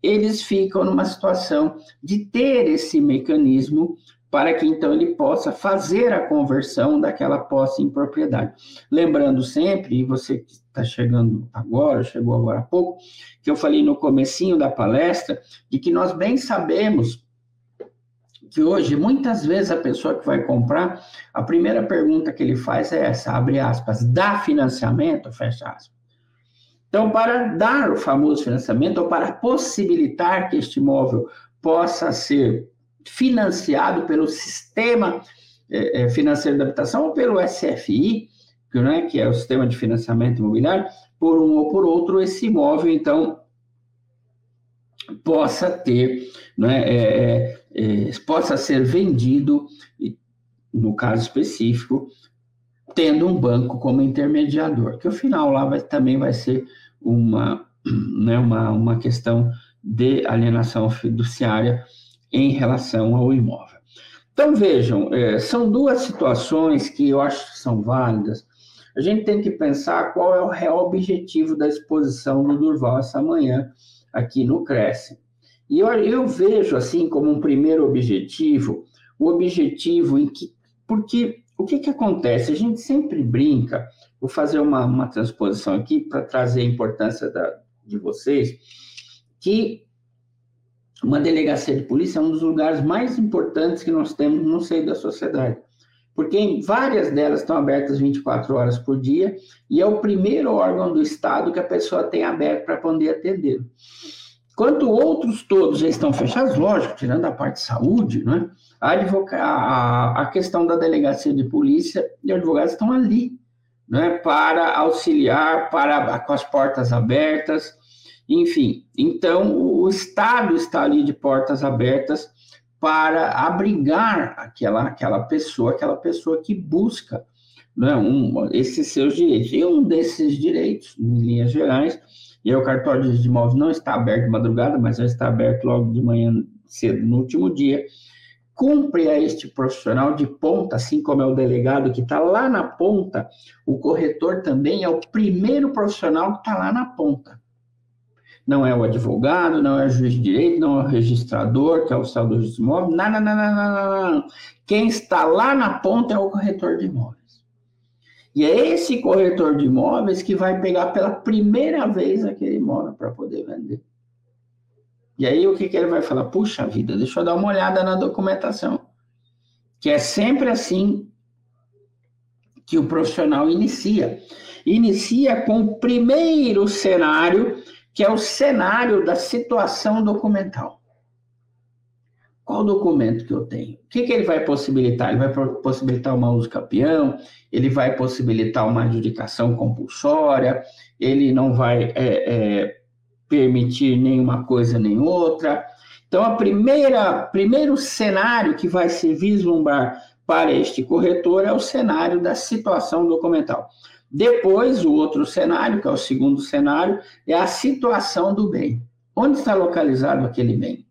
Speaker 3: eles ficam numa situação de ter esse mecanismo para que então ele possa fazer a conversão daquela posse em propriedade. Lembrando sempre, e você que está chegando agora, chegou agora há pouco, que eu falei no comecinho da palestra, de que nós bem sabemos que hoje, muitas vezes, a pessoa que vai comprar, a primeira pergunta que ele faz é essa, abre aspas, dá financiamento, fecha aspas. Então, para dar o famoso financiamento, ou para possibilitar que este imóvel possa ser financiado pelo sistema é, é financeiro da habitação ou pelo SFI, que, né, que é o sistema de financiamento imobiliário, por um ou por outro, esse imóvel, então, possa ter, né, é, é possa ser vendido, no caso específico, tendo um banco como intermediador, que o final lá vai, também vai ser uma, *clears throat* né, uma, uma questão de alienação fiduciária em relação ao imóvel. Então, vejam, é, são duas situações que eu acho que são válidas. A gente tem que pensar qual é o real objetivo da exposição do Durval essa manhã aqui no Cresce. E eu, eu vejo, assim, como um primeiro objetivo, o objetivo em que. Porque o que, que acontece? A gente sempre brinca, vou fazer uma, uma transposição aqui para trazer a importância da, de vocês, que uma delegacia de polícia é um dos lugares mais importantes que nós temos no seio da sociedade. Porque várias delas estão abertas 24 horas por dia e é o primeiro órgão do Estado que a pessoa tem aberto para poder atender. Quanto outros todos já estão fechados, lógico, tirando a parte de saúde, né? A, a, a questão da delegacia de polícia e advogados estão ali, né? Para auxiliar, para com as portas abertas, enfim. Então, o Estado está ali de portas abertas para abrigar aquela, aquela pessoa, aquela pessoa que busca né, um, esses seus direitos. E um desses direitos, em linhas gerais, e o cartório de imóveis não está aberto de madrugada, mas já está aberto logo de manhã cedo no último dia. Cumpre a este profissional de ponta, assim como é o delegado que está lá na ponta, o corretor também é o primeiro profissional que está lá na ponta. Não é o advogado, não é o juiz de direito, não é o registrador, que é o oficial do registro de não, não, não, não, não, não. Quem está lá na ponta é o corretor de imóveis. E é esse corretor de imóveis que vai pegar pela primeira vez aquele imóvel para poder vender. E aí o que, que ele vai falar? Puxa vida, deixa eu dar uma olhada na documentação. Que é sempre assim que o profissional inicia. Inicia com o primeiro cenário que é o cenário da situação documental. Qual documento que eu tenho? O que, que ele vai possibilitar? Ele vai possibilitar uma uso capião, ele vai possibilitar uma adjudicação compulsória, ele não vai é, é, permitir nenhuma coisa nem outra. Então, a primeira primeiro cenário que vai se vislumbrar para este corretor é o cenário da situação documental. Depois, o outro cenário, que é o segundo cenário, é a situação do bem. Onde está localizado aquele bem?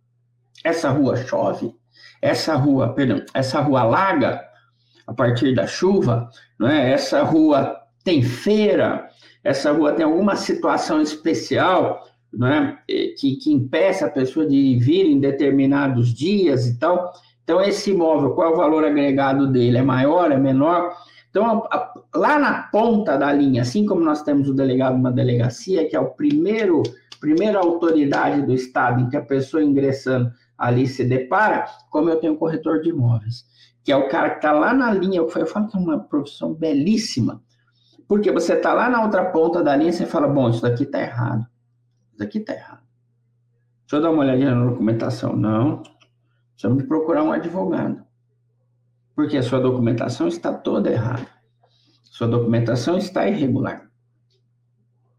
Speaker 3: Essa rua chove? Essa rua, perdão, essa rua alaga a partir da chuva? Não é? Essa rua tem feira? Essa rua tem alguma situação especial não é? que, que impeça a pessoa de vir em determinados dias e tal? Então, esse imóvel, qual é o valor agregado dele? É maior, é menor? Então, a, a, lá na ponta da linha, assim como nós temos o delegado numa delegacia, que é o primeiro, primeira autoridade do Estado em que a pessoa ingressando ali se depara, como eu tenho corretor de imóveis, que é o cara que está lá na linha, eu falo que é uma profissão belíssima, porque você está lá na outra ponta da linha e você fala, bom, isso daqui está errado, isso daqui está errado. Deixa eu dar uma olhadinha na documentação. Não, precisamos de procurar um advogado porque a sua documentação está toda errada. Sua documentação está irregular.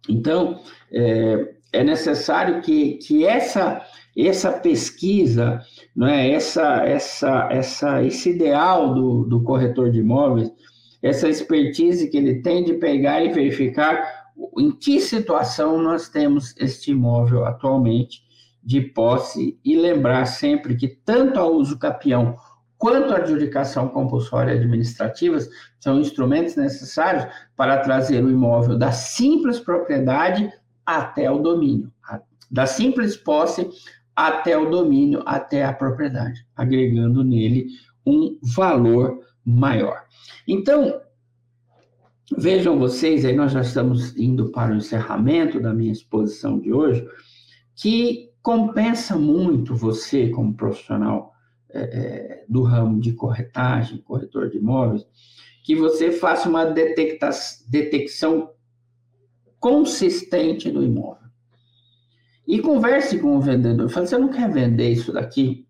Speaker 3: Então, é, é necessário que, que essa, essa pesquisa, não é, essa, essa, essa, esse ideal do, do corretor de imóveis, essa expertise que ele tem de pegar e verificar em que situação nós temos este imóvel atualmente de posse e lembrar sempre que tanto a uso capião quanto a adjudicação compulsória administrativas são instrumentos necessários para trazer o imóvel da simples propriedade até o domínio, da simples posse até o domínio, até a propriedade, agregando nele um valor maior. Então, vejam vocês, aí nós já estamos indo para o encerramento da minha exposição de hoje, que compensa muito você, como profissional é, é, do ramo de corretagem, corretor de imóveis, que você faça uma detecção consistente do imóvel. E converse com o vendedor. Fale, você não quer vender isso daqui?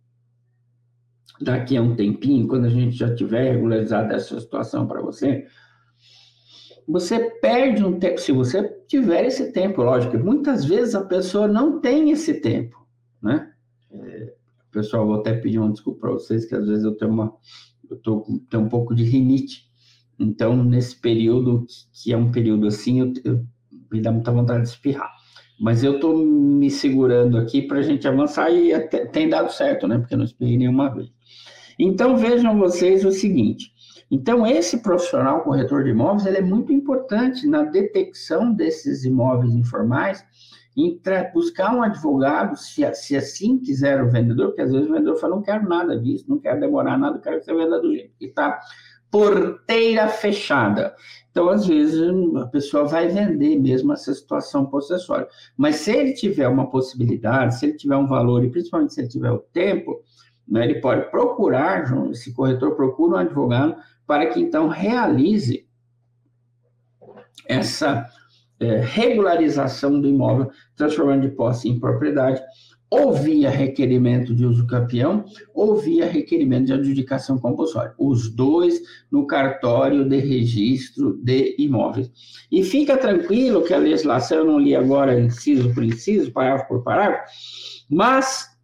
Speaker 3: Daqui a um tempinho, quando a gente já tiver regularizado essa situação para você, você perde um tempo, se você tiver esse tempo, lógico, muitas vezes a pessoa não tem esse tempo, né? É, Pessoal, vou até pedir uma desculpa para vocês, que às vezes eu tenho uma, eu tô, tenho um pouco de rinite. Então, nesse período, que é um período assim, eu, eu me dá muita vontade de espirrar. Mas eu estou me segurando aqui para a gente avançar e até, tem dado certo, né? Porque eu não espirrei nenhuma vez. Então, vejam vocês o seguinte. Então, esse profissional corretor de imóveis, ele é muito importante na detecção desses imóveis informais buscar um advogado, se, se assim quiser o vendedor, porque às vezes o vendedor fala, não quero nada disso, não quero demorar nada, quero que você venda do jeito que está porteira fechada. Então, às vezes, a pessoa vai vender mesmo essa situação possessória. Mas se ele tiver uma possibilidade, se ele tiver um valor, e principalmente se ele tiver o tempo, né, ele pode procurar, esse corretor procura um advogado para que então realize essa é, regularização do imóvel, transformando de posse em propriedade, ou via requerimento de uso campeão, ou via requerimento de adjudicação compulsória. Os dois no cartório de registro de imóveis. E fica tranquilo que a legislação, eu não li agora inciso por inciso, parágrafo por parágrafo, mas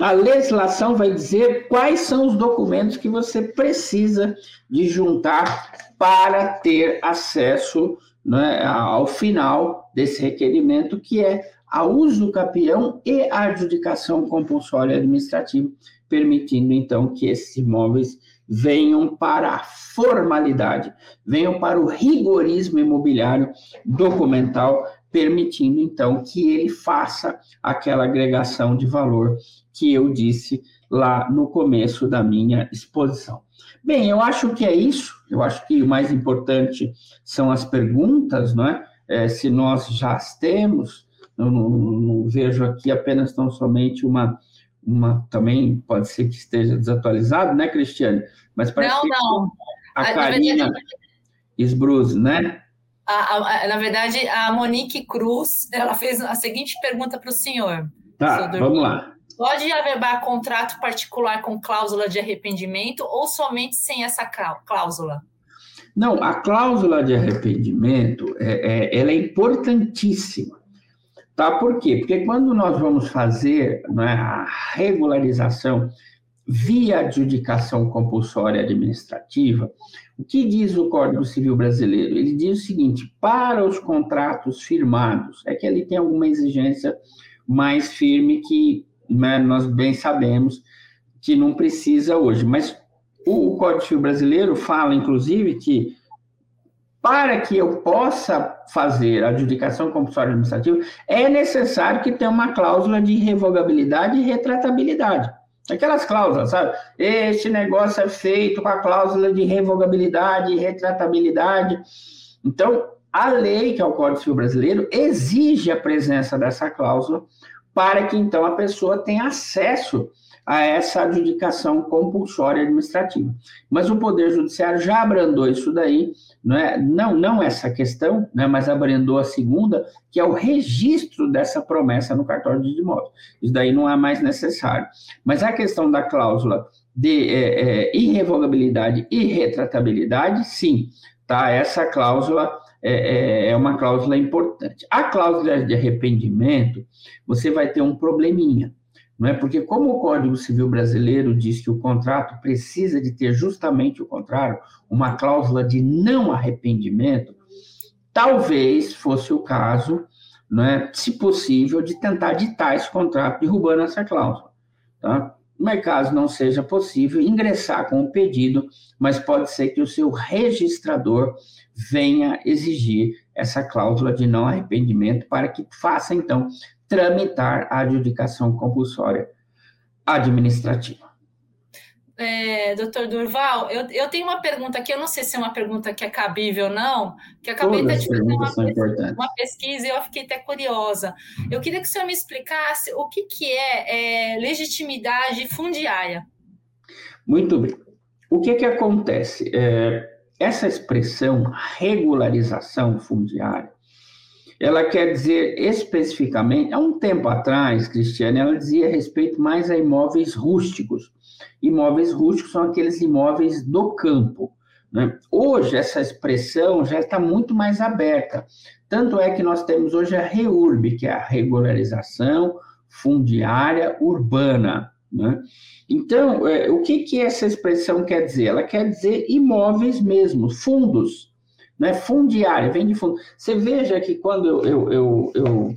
Speaker 3: a legislação vai dizer quais são os documentos que você precisa de juntar para ter acesso né, ao final desse requerimento, que é a uso do capião e a adjudicação compulsória administrativa, permitindo então que esses imóveis venham para a formalidade, venham para o rigorismo imobiliário documental, permitindo então que ele faça aquela agregação de valor que eu disse lá no começo da minha exposição. Bem, eu acho que é isso. Eu acho que o mais importante são as perguntas, não é? é se nós já as temos, eu não, não, vejo aqui apenas tão somente uma, uma. Também pode ser que esteja desatualizado, né, Cristiane?
Speaker 2: Mas parece não, que não.
Speaker 3: a Karina Esbruz, né?
Speaker 2: A, a, na verdade, a Monique Cruz, ela fez a seguinte pergunta para o senhor.
Speaker 3: Tá, vamos lá.
Speaker 2: Pode averbar contrato particular com cláusula de arrependimento ou somente sem essa cláusula?
Speaker 3: Não, a cláusula de arrependimento é, é, ela é importantíssima. Tá? Por quê? Porque quando nós vamos fazer né, a regularização via adjudicação compulsória administrativa, o que diz o Código Civil Brasileiro? Ele diz o seguinte: para os contratos firmados, é que ele tem alguma exigência mais firme que né, nós bem sabemos que não precisa hoje. Mas o, o Código Civil Brasileiro fala, inclusive, que para que eu possa fazer a adjudicação compulsória administrativa, é necessário que tenha uma cláusula de revogabilidade e retratabilidade. Aquelas cláusulas, sabe? Este negócio é feito com a cláusula de revogabilidade e retratabilidade. Então, a lei, que é o Código Civil Brasileiro, exige a presença dessa cláusula para que então a pessoa tenha acesso a essa adjudicação compulsória administrativa. Mas o Poder Judiciário já abrandou isso daí, não, é? não, não essa questão, né, mas abrandou a segunda, que é o registro dessa promessa no cartório de imóveis. Isso daí não é mais necessário. Mas a questão da cláusula de é, é, irrevogabilidade e retratabilidade, sim, tá? Essa cláusula é, é, é, uma cláusula importante. A cláusula de arrependimento, você vai ter um probleminha, não é? Porque como o Código Civil Brasileiro diz que o contrato precisa de ter justamente o contrário, uma cláusula de não arrependimento, talvez fosse o caso, não é? Se possível, de tentar ditar esse contrato derrubando essa cláusula, tá? Mas caso não seja possível, ingressar com o pedido, mas pode ser que o seu registrador venha exigir essa cláusula de não arrependimento para que faça, então, tramitar a adjudicação compulsória administrativa.
Speaker 2: É, doutor Durval, eu, eu tenho uma pergunta aqui, eu não sei se é uma pergunta que é cabível ou não, que acabei de fazer uma, pesquisa, uma pesquisa e eu fiquei até curiosa. Eu queria que o senhor me explicasse o que, que é, é legitimidade fundiária.
Speaker 3: Muito bem. O que, que acontece? É, essa expressão regularização fundiária, ela quer dizer especificamente, há um tempo atrás, Cristiane, ela dizia respeito mais a imóveis rústicos. Imóveis rústicos são aqueles imóveis do campo. Né? Hoje, essa expressão já está muito mais aberta. Tanto é que nós temos hoje a REURB, que é a regularização fundiária urbana. Né? Então, é, o que, que essa expressão quer dizer? Ela quer dizer imóveis mesmo, fundos né? Fundiária, vem de fundo. Você veja que quando eu, eu, eu, eu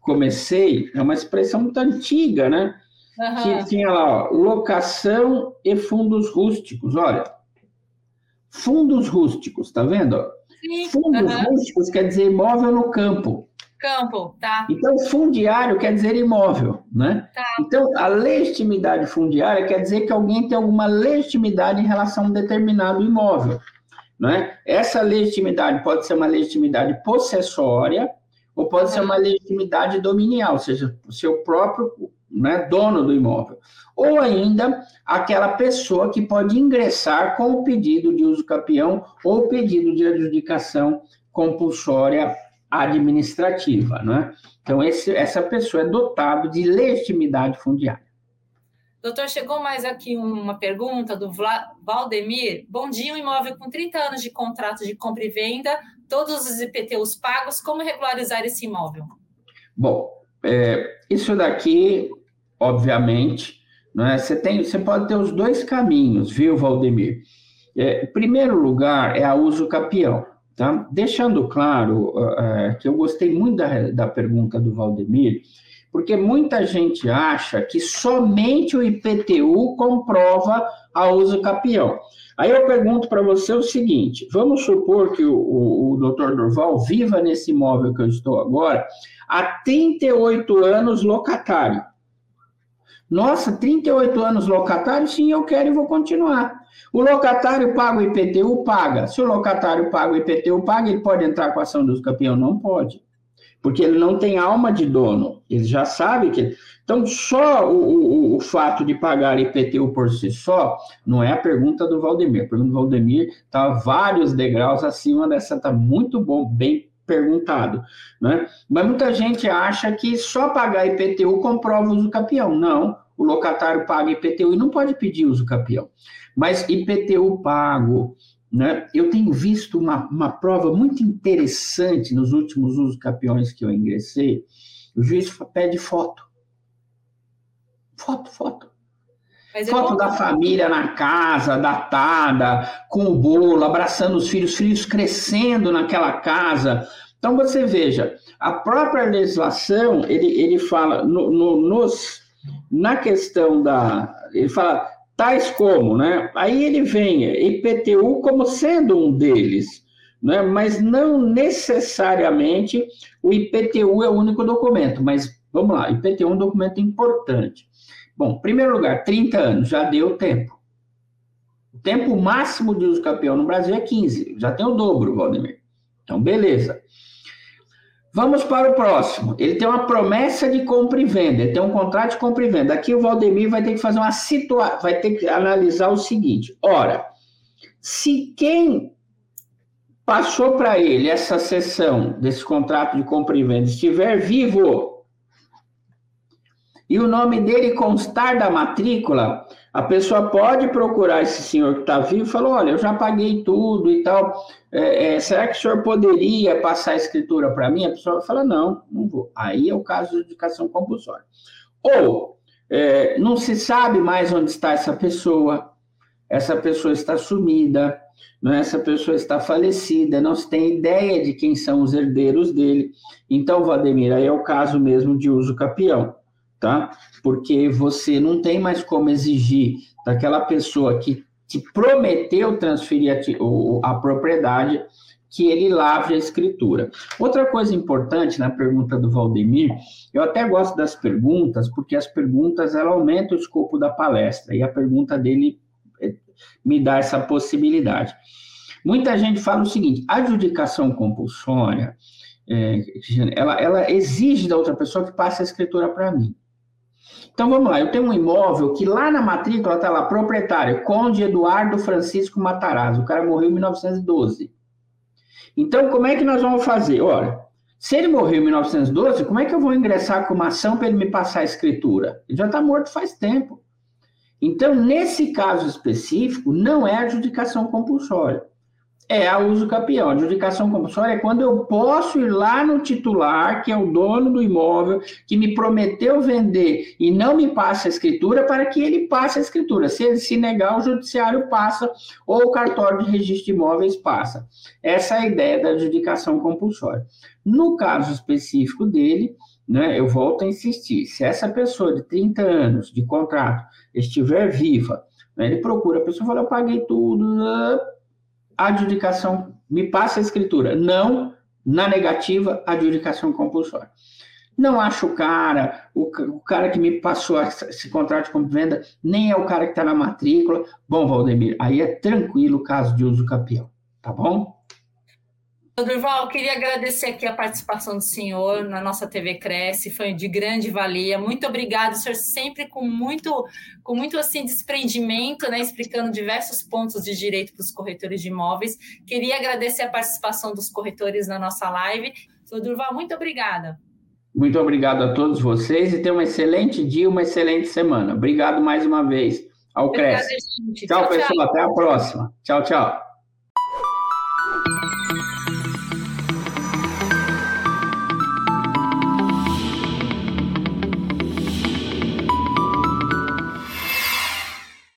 Speaker 3: comecei, é uma expressão muito antiga, né? Uhum. Que tinha lá, ó, locação e fundos rústicos. Olha, fundos rústicos, tá vendo? Sim. Fundos uhum. rústicos quer dizer imóvel no campo.
Speaker 2: Campo, tá.
Speaker 3: Então, fundiário quer dizer imóvel, né? Tá. Então, a legitimidade fundiária quer dizer que alguém tem alguma legitimidade em relação a um determinado imóvel. Né? Essa legitimidade pode ser uma legitimidade possessória ou pode ser uma legitimidade dominial, ou seja, o seu próprio né, dono do imóvel. Ou ainda aquela pessoa que pode ingressar com o pedido de uso capião ou pedido de adjudicação compulsória administrativa. Né? Então, esse, essa pessoa é dotada de legitimidade fundiária.
Speaker 2: Doutor, chegou mais aqui uma pergunta do Valdemir. Bom dia, um imóvel com 30 anos de contrato de compra e venda, todos os IPTUs pagos, como regularizar esse imóvel?
Speaker 3: Bom, é, isso daqui, obviamente, né, você, tem, você pode ter os dois caminhos, viu, Valdemir? É, em primeiro lugar, é a uso capião. Tá? Deixando claro uh, que eu gostei muito da, da pergunta do Valdemir, porque muita gente acha que somente o IPTU comprova a uso capião. Aí eu pergunto para você o seguinte: vamos supor que o, o, o doutor Durval viva nesse imóvel que eu estou agora há 38 anos locatário. Nossa, 38 anos locatário? Sim, eu quero e vou continuar. O locatário paga o IPTU? Paga. Se o locatário paga o IPTU, paga, ele pode entrar com a ação do uso campeão? Não pode. porque ele não tem alma de dono, ele já sabe que. Então, só o, o, o fato de pagar IPTU por si só não é a pergunta do Valdemir. A pergunta do Valdemir está vários degraus acima dessa, está muito bom, bem perguntado, né? Mas muita gente acha que só pagar IPTU comprova o uso capião. Não, o locatário paga IPTU e não pode pedir uso capião. Mas IPTU pago, né? Eu tenho visto uma, uma prova muito interessante nos últimos usos capiões que eu ingressei. O juiz pede foto. Foto, foto. Mas foto da família na casa, datada, com o bolo, abraçando os filhos, filhos crescendo naquela casa. Então você veja, a própria legislação, ele, ele fala no, no, nos, na questão da. Ele fala tais como, né? Aí ele vem, IPTU como sendo um deles, né? Mas não necessariamente o IPTU é o único documento, mas vamos lá, IPTU é um documento importante. Bom, em primeiro lugar, 30 anos, já deu tempo. O tempo máximo de uso campeão no Brasil é 15, já tem o dobro, Valdemir. Então, beleza. Vamos para o próximo. Ele tem uma promessa de compra e venda, ele tem um contrato de compra e venda. Aqui o Valdemir vai ter que fazer uma situação, vai ter que analisar o seguinte: ora, se quem passou para ele essa sessão desse contrato de compra e venda estiver vivo e o nome dele constar da matrícula, a pessoa pode procurar esse senhor que está vivo e falar: olha, eu já paguei tudo e tal. É, é, será que o senhor poderia passar a escritura para mim? A pessoa vai falar: não, não vou. Aí é o caso de educação compulsória. Ou é, não se sabe mais onde está essa pessoa, essa pessoa está sumida, é? essa pessoa está falecida, não se tem ideia de quem são os herdeiros dele. Então, Vladimir, aí é o caso mesmo de uso capião tá? Porque você não tem mais como exigir daquela pessoa que te prometeu transferir a, a propriedade que ele lavre a escritura. Outra coisa importante na pergunta do Valdemir, eu até gosto das perguntas, porque as perguntas ela aumentam o escopo da palestra, e a pergunta dele eh, me dá essa possibilidade. Muita gente fala o seguinte: a adjudicação compulsória, é, ela, ela exige da outra pessoa que passe a escritura para mim. Então vamos lá, eu tenho um imóvel que lá na matrícula está lá, proprietário, Conde Eduardo Francisco Matarazzo, o cara morreu em 1912. Então como é que nós vamos fazer? Olha, se ele morreu em 1912, como é que eu vou ingressar com uma ação para ele me passar a escritura? Ele já está morto faz tempo. Então, nesse caso específico, não é adjudicação compulsória é a uso capião. A adjudicação compulsória é quando eu posso ir lá no titular, que é o dono do imóvel, que me prometeu vender e não me passa a escritura, para que ele passe a escritura. Se ele se negar, o judiciário passa ou o cartório de registro de imóveis passa. Essa é a ideia da adjudicação compulsória. No caso específico dele, né, eu volto a insistir, se essa pessoa de 30 anos de contrato estiver viva, né, ele procura a pessoa e fala, eu paguei tudo, adjudicação, me passa a escritura. Não, na negativa, adjudicação compulsória. Não acho o cara, o, o cara que me passou esse contrato de compra venda, nem é o cara que está na matrícula. Bom, Valdemir, aí é tranquilo o caso de uso capião, tá bom?
Speaker 2: Durval, queria agradecer aqui a participação do senhor na nossa TV Cresce, foi de grande valia. Muito obrigado, o senhor sempre com muito, com muito assim desprendimento, né, explicando diversos pontos de direito para os corretores de imóveis. Queria agradecer a participação dos corretores na nossa live. Senhor Durval, muito obrigada.
Speaker 3: Muito obrigado a todos vocês e tenham um excelente dia, uma excelente semana. Obrigado mais uma vez ao Cresce. Tchau, tchau, pessoal. Tchau. Até a próxima. Tchau, tchau.